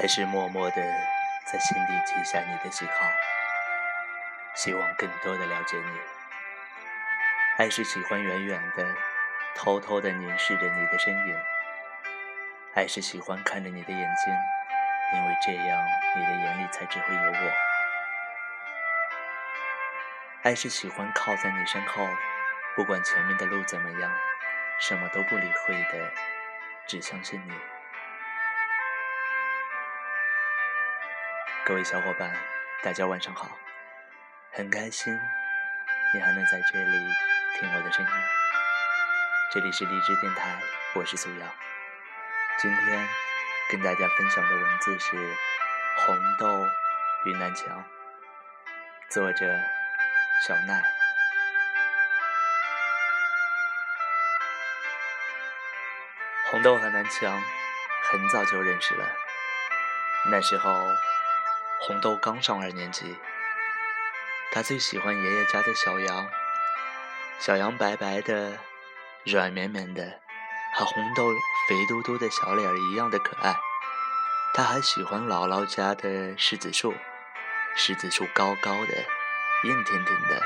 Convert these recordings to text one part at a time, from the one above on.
还是默默的在心底记下你的喜好，希望更多的了解你。还是喜欢远远的、偷偷的凝视着你的身影，还是喜欢看着你的眼睛，因为这样你的眼里才只会有我。还是喜欢靠在你身后，不管前面的路怎么样，什么都不理会的，只相信你。各位小伙伴，大家晚上好！很开心你还能在这里听我的声音。这里是荔枝电台，我是苏瑶。今天跟大家分享的文字是《红豆与南墙》，作者小奈。红豆和南墙很早就认识了，那时候。红豆刚上二年级，他最喜欢爷爷家的小羊。小羊白白的、软绵绵的，和红豆肥嘟嘟的小脸一样的可爱。他还喜欢姥姥家的柿子树，柿子树高高的、硬挺挺的，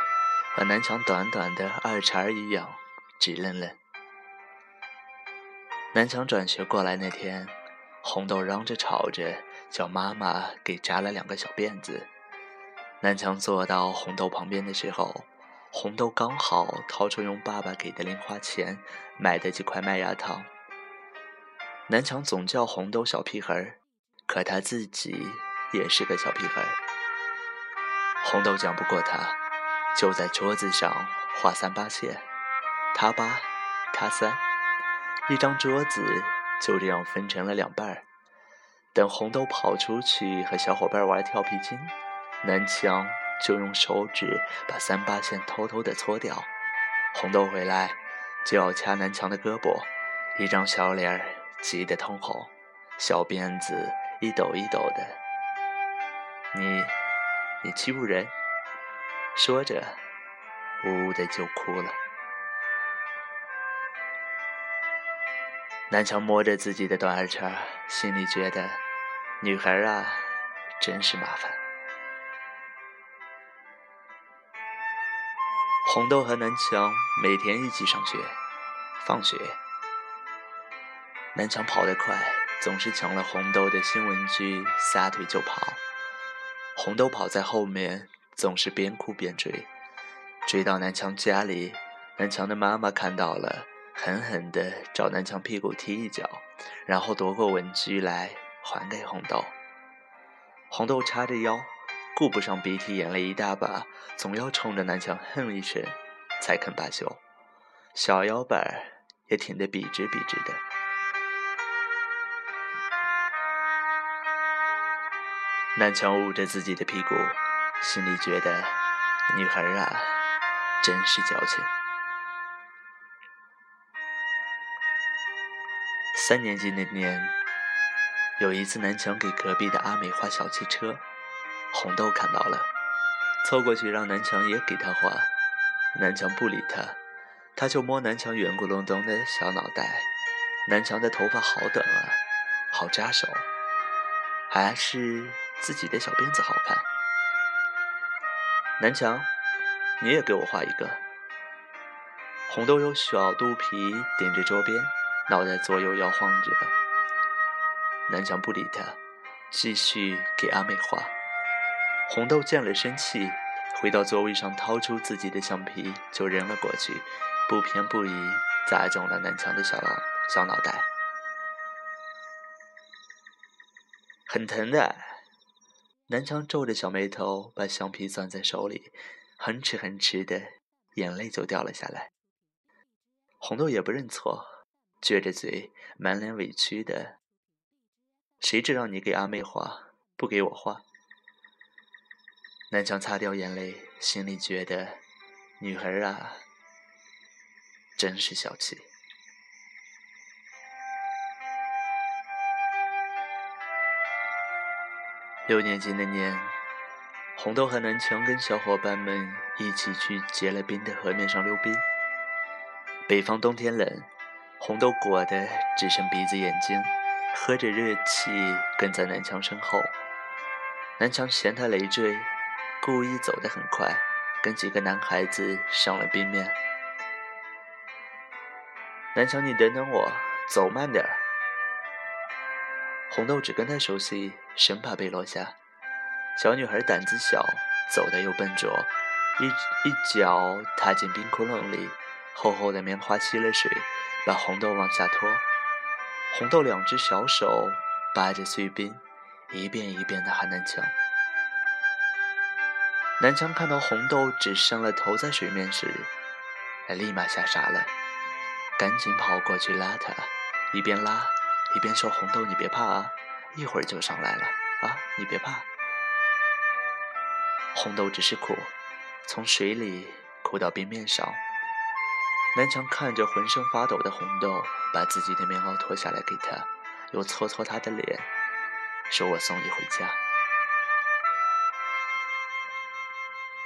和南墙短短的二茬一样直愣愣。南墙转学过来那天。红豆嚷着吵着，叫妈妈给扎了两个小辫子。南墙坐到红豆旁边的时候，红豆刚好掏出用爸爸给的零花钱买的几块麦芽糖。南墙总叫红豆小屁孩儿，可他自己也是个小屁孩儿。红豆讲不过他，就在桌子上画三八线，他八，他三，一张桌子。就这样分成了两半儿。等红豆跑出去和小伙伴玩跳皮筋，南墙就用手指把三八线偷偷的搓掉。红豆回来就要掐南墙的胳膊，一张小脸急得通红，小辫子一抖一抖的。你，你欺负人！说着，呜呜的就哭了。南墙摸着自己的短耳圈，心里觉得，女孩啊，真是麻烦。红豆和南墙每天一起上学，放学，南墙跑得快，总是抢了红豆的新文具，撒腿就跑。红豆跑在后面，总是边哭边追，追到南墙家里，南墙的妈妈看到了。狠狠地找南墙屁股踢一脚，然后夺过文具来还给红豆。红豆叉着腰，顾不上鼻涕眼泪一大把，总要冲着南墙哼一声，才肯罢休。小腰板也挺得笔直笔直的。南墙捂着自己的屁股，心里觉得女孩啊，真是矫情。三年级那年，有一次南墙给隔壁的阿美画小汽车，红豆看到了，凑过去让南墙也给他画。南墙不理他，他就摸南墙圆咕隆咚的小脑袋。南墙的头发好短啊，好扎手，还是自己的小辫子好看。南墙，你也给我画一个。红豆用小肚皮顶着桌边。脑袋左右摇晃着，南墙不理他，继续给阿妹画。红豆见了生气，回到座位上，掏出自己的橡皮就扔了过去，不偏不倚砸中了南墙的小脑小脑袋，很疼的。南墙皱着小眉头，把橡皮攥在手里，哼哧哼哧的，眼泪就掉了下来。红豆也不认错。撅着嘴，满脸委屈的。谁知道你给阿妹画，不给我画？南墙擦掉眼泪，心里觉得，女孩啊，真是小气。六年级那年，红豆和南墙跟小伙伴们一起去结了冰的河面上溜冰。北方冬天冷。红豆裹得只剩鼻子眼睛，喝着热气跟在南墙身后。南墙嫌他累赘，故意走得很快，跟几个男孩子上了冰面。南墙，你等等我，走慢点儿。红豆只跟他熟悉，生怕被落下。小女孩胆子小，走得又笨拙，一一脚踏进冰窟窿里，厚厚的棉花吸了水，把红豆往下拖。红豆两只小手扒着碎冰，一遍一遍地喊南墙。南墙看到红豆只伸了头在水面时，他立马吓傻了，赶紧跑过去拉他，一边拉一边说：“红豆，你别怕啊，一会儿就上来了啊，你别怕。”红豆只是苦，从水里哭到冰面上。南墙看着浑身发抖的红豆，把自己的棉袄脱下来给他，又搓搓他的脸，说：“我送你回家。”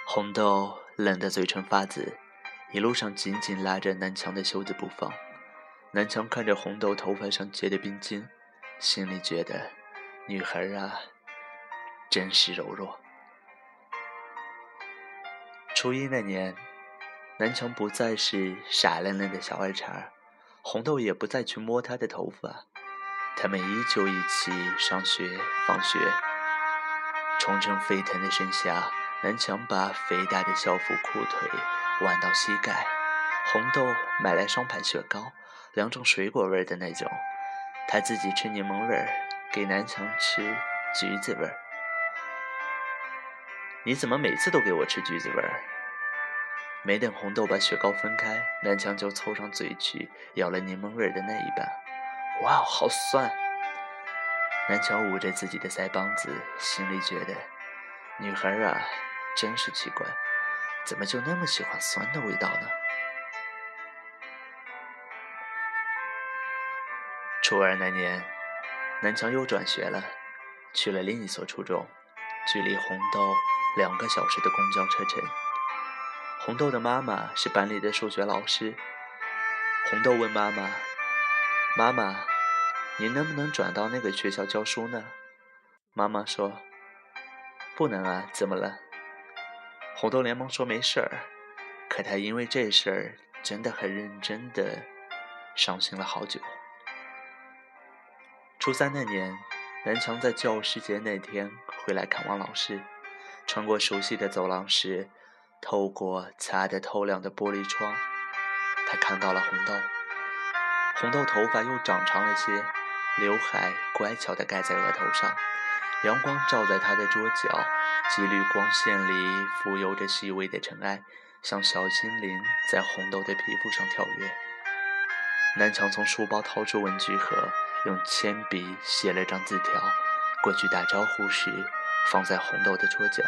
红豆冷得嘴唇发紫，一路上紧紧拉着南墙的袖子不放。南墙看着红豆头发上结的冰晶，心里觉得，女孩啊，真是柔弱。初一那年。南墙不再是傻愣愣的小二茬，红豆也不再去摸他的头发，他们依旧一起上学放学。冲成沸腾的盛夏，南墙把肥大的校服裤腿挽到膝盖，红豆买来双排雪糕，两种水果味的那种，他自己吃柠檬味儿，给南墙吃橘子味儿。你怎么每次都给我吃橘子味儿？没等红豆把雪糕分开，南墙就凑上嘴去咬了柠檬味的那一半。哇，好酸！南墙捂着自己的腮帮子，心里觉得，女孩啊，真是奇怪，怎么就那么喜欢酸的味道呢？初二那年，南墙又转学了，去了另一所初中，距离红豆两个小时的公交车程。红豆的妈妈是班里的数学老师。红豆问妈妈：“妈妈，你能不能转到那个学校教书呢？”妈妈说：“不能啊，怎么了？”红豆连忙说：“没事儿。”可他因为这事儿真的很认真的伤心了好久。初三那年，南墙在教师节那天回来看望老师，穿过熟悉的走廊时。透过擦得透亮的玻璃窗，他看到了红豆。红豆头发又长长了些，刘海乖巧地盖在额头上。阳光照在他的桌角，几缕光线里浮游着细微的尘埃，像小精灵在红豆的皮肤上跳跃。南墙从书包掏出文具盒，用铅笔写了张字条，过去打招呼时放在红豆的桌角。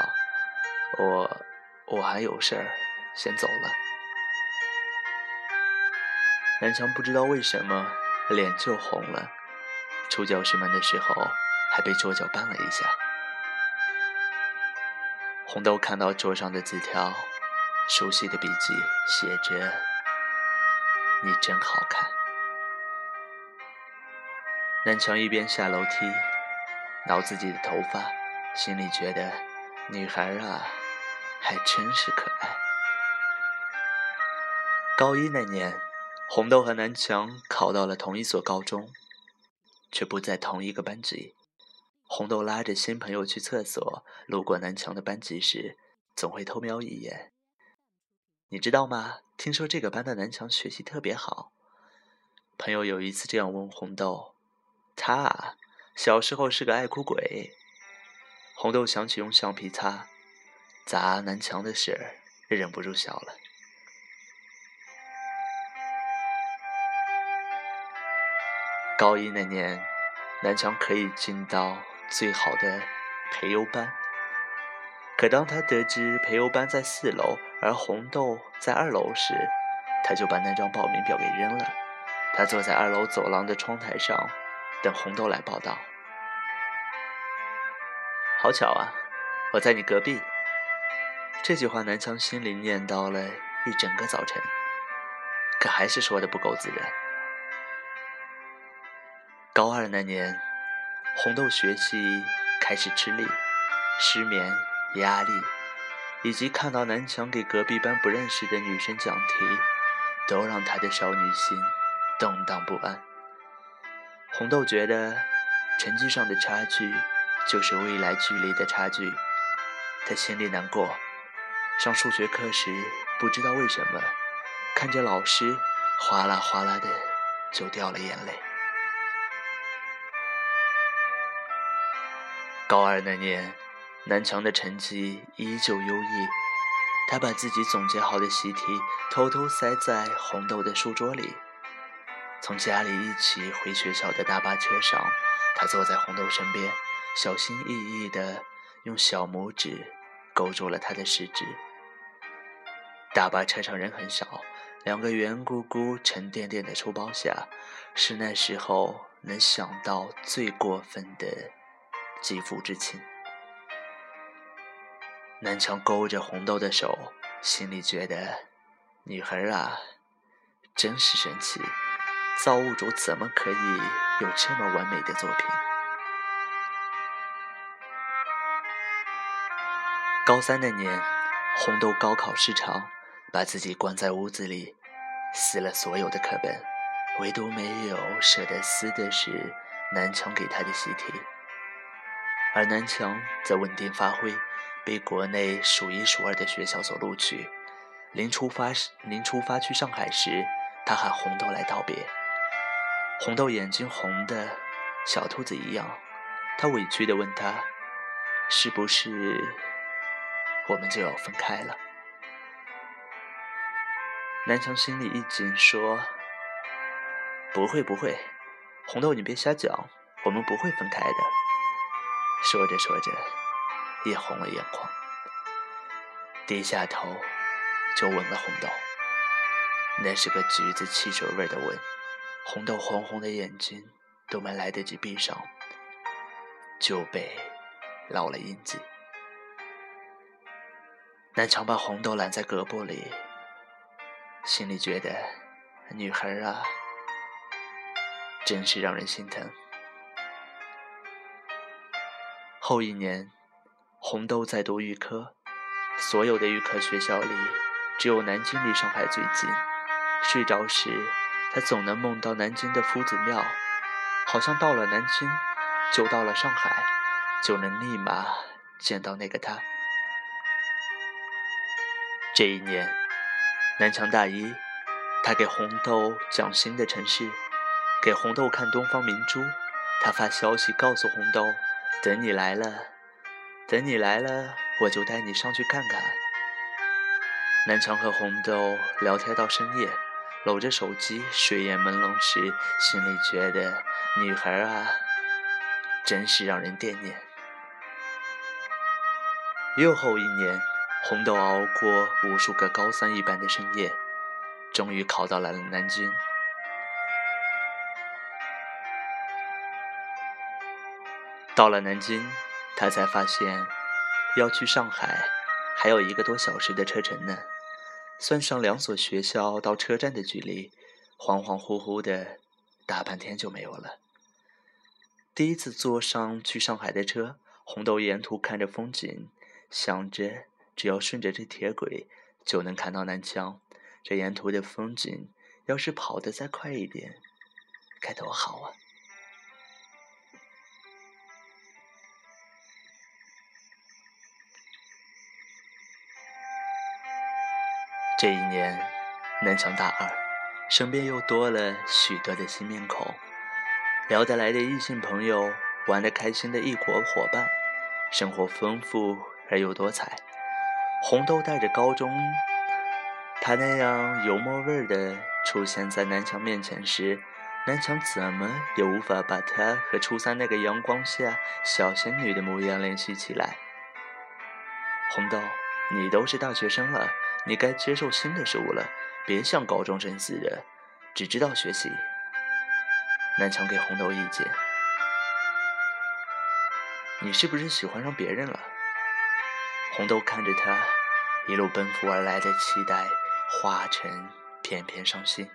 我。我还有事儿，先走了。南墙不知道为什么脸就红了，出教室门的时候还被桌角绊了一下。红豆看到桌上的字条，熟悉的笔记写着：“你真好看。”南墙一边下楼梯，挠自己的头发，心里觉得女孩啊。还真是可爱。高一那年，红豆和南墙考到了同一所高中，却不在同一个班级。红豆拉着新朋友去厕所，路过南墙的班级时，总会偷瞄一眼。你知道吗？听说这个班的南墙学习特别好。朋友有一次这样问红豆：“他啊，小时候是个爱哭鬼。”红豆想起用橡皮擦。砸南墙的事儿，忍不住笑了。高一那年，南墙可以进到最好的培优班，可当他得知培优班在四楼，而红豆在二楼时，他就把那张报名表给扔了。他坐在二楼走廊的窗台上，等红豆来报道。好巧啊，我在你隔壁。这句话，南墙心里念叨了一整个早晨，可还是说的不够自然。高二那年，红豆学习开始吃力，失眠、压力，以及看到南墙给隔壁班不认识的女生讲题，都让他的少女心动荡不安。红豆觉得成绩上的差距就是未来距离的差距，他心里难过。上数学课时，不知道为什么，看着老师哗啦哗啦的就掉了眼泪。高二那年，南墙的成绩依旧优异，他把自己总结好的习题偷偷塞在红豆的书桌里。从家里一起回学校的大巴车上，他坐在红豆身边，小心翼翼地用小拇指勾住了他的食指。大巴车上人很少，两个圆鼓鼓、沉甸甸的书包下，是那时候能想到最过分的肌肤之亲。南墙勾着红豆的手，心里觉得，女孩啊，真是神奇，造物主怎么可以有这么完美的作品？高三那年，红豆高考失常。把自己关在屋子里，撕了所有的课本，唯独没有舍得撕的是南墙给他的习题。而南墙则稳定发挥，被国内数一数二的学校所录取。临出发时，临出发去上海时，他喊红豆来道别。红豆眼睛红的小兔子一样，他委屈地问他：“是不是我们就要分开了？”南墙心里一紧，说：“不会，不会，红豆，你别瞎讲，我们不会分开的。”说着说着，也红了眼眶，低下头就吻了红豆。那是个橘子汽水味的吻，红豆红红的眼睛都没来得及闭上，就被烙了印记。南墙把红豆揽在胳膊里。心里觉得，女孩啊，真是让人心疼。后一年，红豆在读预科，所有的预科学校里，只有南京离上海最近。睡着时，他总能梦到南京的夫子庙，好像到了南京，就到了上海，就能立马见到那个他。这一年。南墙大一，他给红豆讲新的城市，给红豆看东方明珠。他发消息告诉红豆：“等你来了，等你来了，我就带你上去看看。”南墙和红豆聊天到深夜，搂着手机睡眼朦胧时，心里觉得女孩啊，真是让人惦念。又后一年。红豆熬过无数个高三一般的深夜，终于考到了南京。到了南京，他才发现要去上海还有一个多小时的车程呢。算上两所学校到车站的距离，恍恍惚惚的大半天就没有了。第一次坐上去上海的车，红豆沿途看着风景，想着。只要顺着这铁轨，就能看到南墙。这沿途的风景，要是跑得再快一点，该多好啊！这一年，南墙大二，身边又多了许多的新面孔，聊得来的异性朋友，玩得开心的异国伙伴，生活丰富而又多彩。红豆带着高中他那样油墨味儿的出现在南墙面前时，南墙怎么也无法把他和初三那个阳光下小仙女的模样联系起来。红豆，你都是大学生了，你该接受新的事物了，别像高中生似的，只知道学习。南墙给红豆意见：“你是不是喜欢上别人了？”红豆看着他一路奔赴而来的期待，化成片片伤心。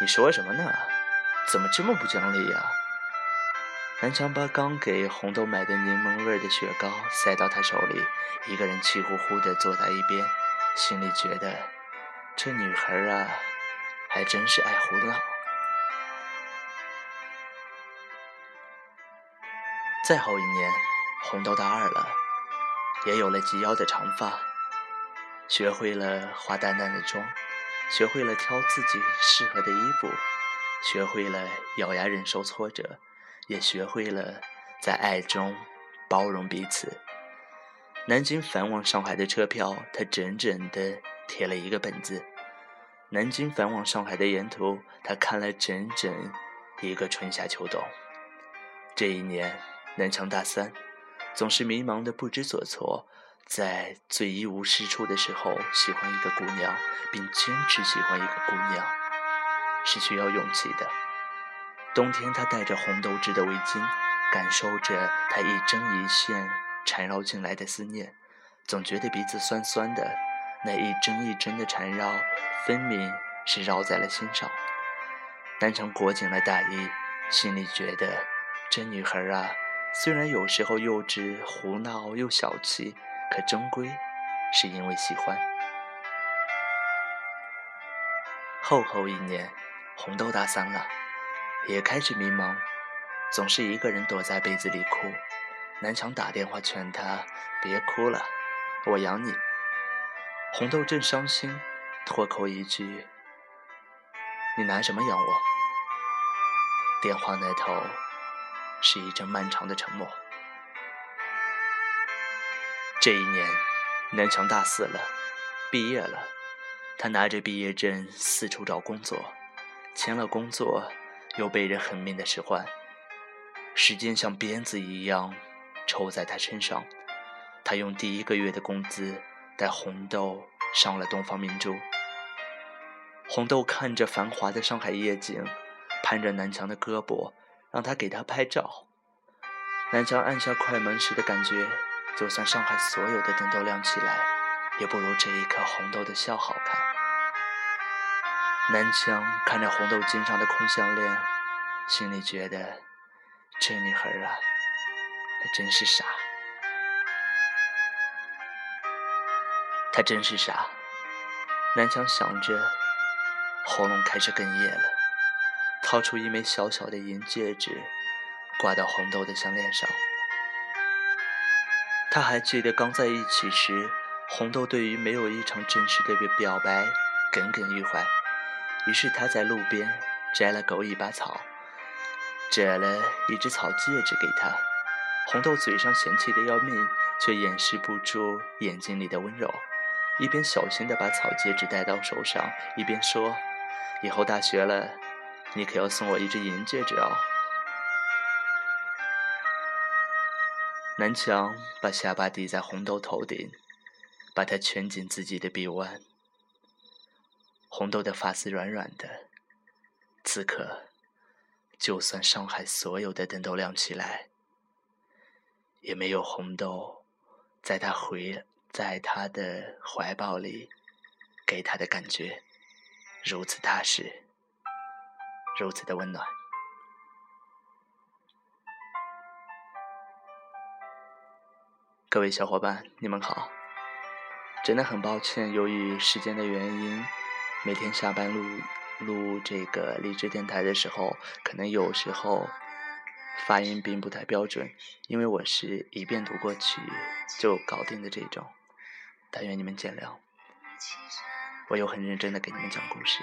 你说什么呢？怎么这么不讲理呀？南强把刚给红豆买的柠檬味的雪糕塞到他手里，一个人气呼呼地坐在一边，心里觉得这女孩啊，还真是爱胡闹。再后一年，红豆大二了，也有了及腰的长发，学会了化淡淡的妆，学会了挑自己适合的衣服，学会了咬牙忍受挫折。也学会了在爱中包容彼此。南京返往上海的车票，他整整的贴了一个本子。南京返往上海的沿途，他看了整整一个春夏秋冬。这一年，南强大三，总是迷茫的不知所措，在最一无是处的时候，喜欢一个姑娘，并坚持喜欢一个姑娘，是需要勇气的。冬天，他戴着红豆织的围巾，感受着它一针一线缠绕进来的思念，总觉得鼻子酸酸的。那一针一针的缠绕，分明是绕在了心上。南城裹紧了大衣，心里觉得这女孩啊，虽然有时候幼稚、胡闹又小气，可终归是因为喜欢。厚厚一年，红豆大三了。也开始迷茫，总是一个人躲在被子里哭。南墙打电话劝他别哭了，我养你。红豆正伤心，脱口一句：“你拿什么养我？”电话那头是一阵漫长的沉默。这一年，南强大四了，毕业了。他拿着毕业证四处找工作，签了工作。又被人狠命的使唤，时间像鞭子一样抽在他身上。他用第一个月的工资带红豆上了东方明珠。红豆看着繁华的上海夜景，攀着南墙的胳膊，让他给他拍照。南墙按下快门时的感觉，就算上海所有的灯都亮起来，也不如这一刻红豆的笑好看。南墙看着红豆肩上的空项链，心里觉得这女孩啊，还真是傻。她真是傻。南墙想着，喉咙开始哽咽了，掏出一枚小小的银戒指，挂到红豆的项链上。他还记得刚在一起时，红豆对于没有一场正式的表白耿耿于怀。于是他在路边摘了狗尾巴草，折了一只草戒指给他。红豆嘴上嫌弃的要命，却掩饰不住眼睛里的温柔，一边小心地把草戒指戴到手上，一边说：“以后大学了，你可要送我一只银戒指哦。”南墙把下巴抵在红豆头顶，把她圈进自己的臂弯。红豆的发丝软软的，此刻，就算上海所有的灯都亮起来，也没有红豆在他回在他的怀抱里给他的感觉如此踏实，如此的温暖。各位小伙伴，你们好！真的很抱歉，由于时间的原因。每天下班录录这个励志电台的时候，可能有时候发音并不太标准，因为我是一遍读过去就搞定的这种，但愿你们见谅。我有很认真的给你们讲故事，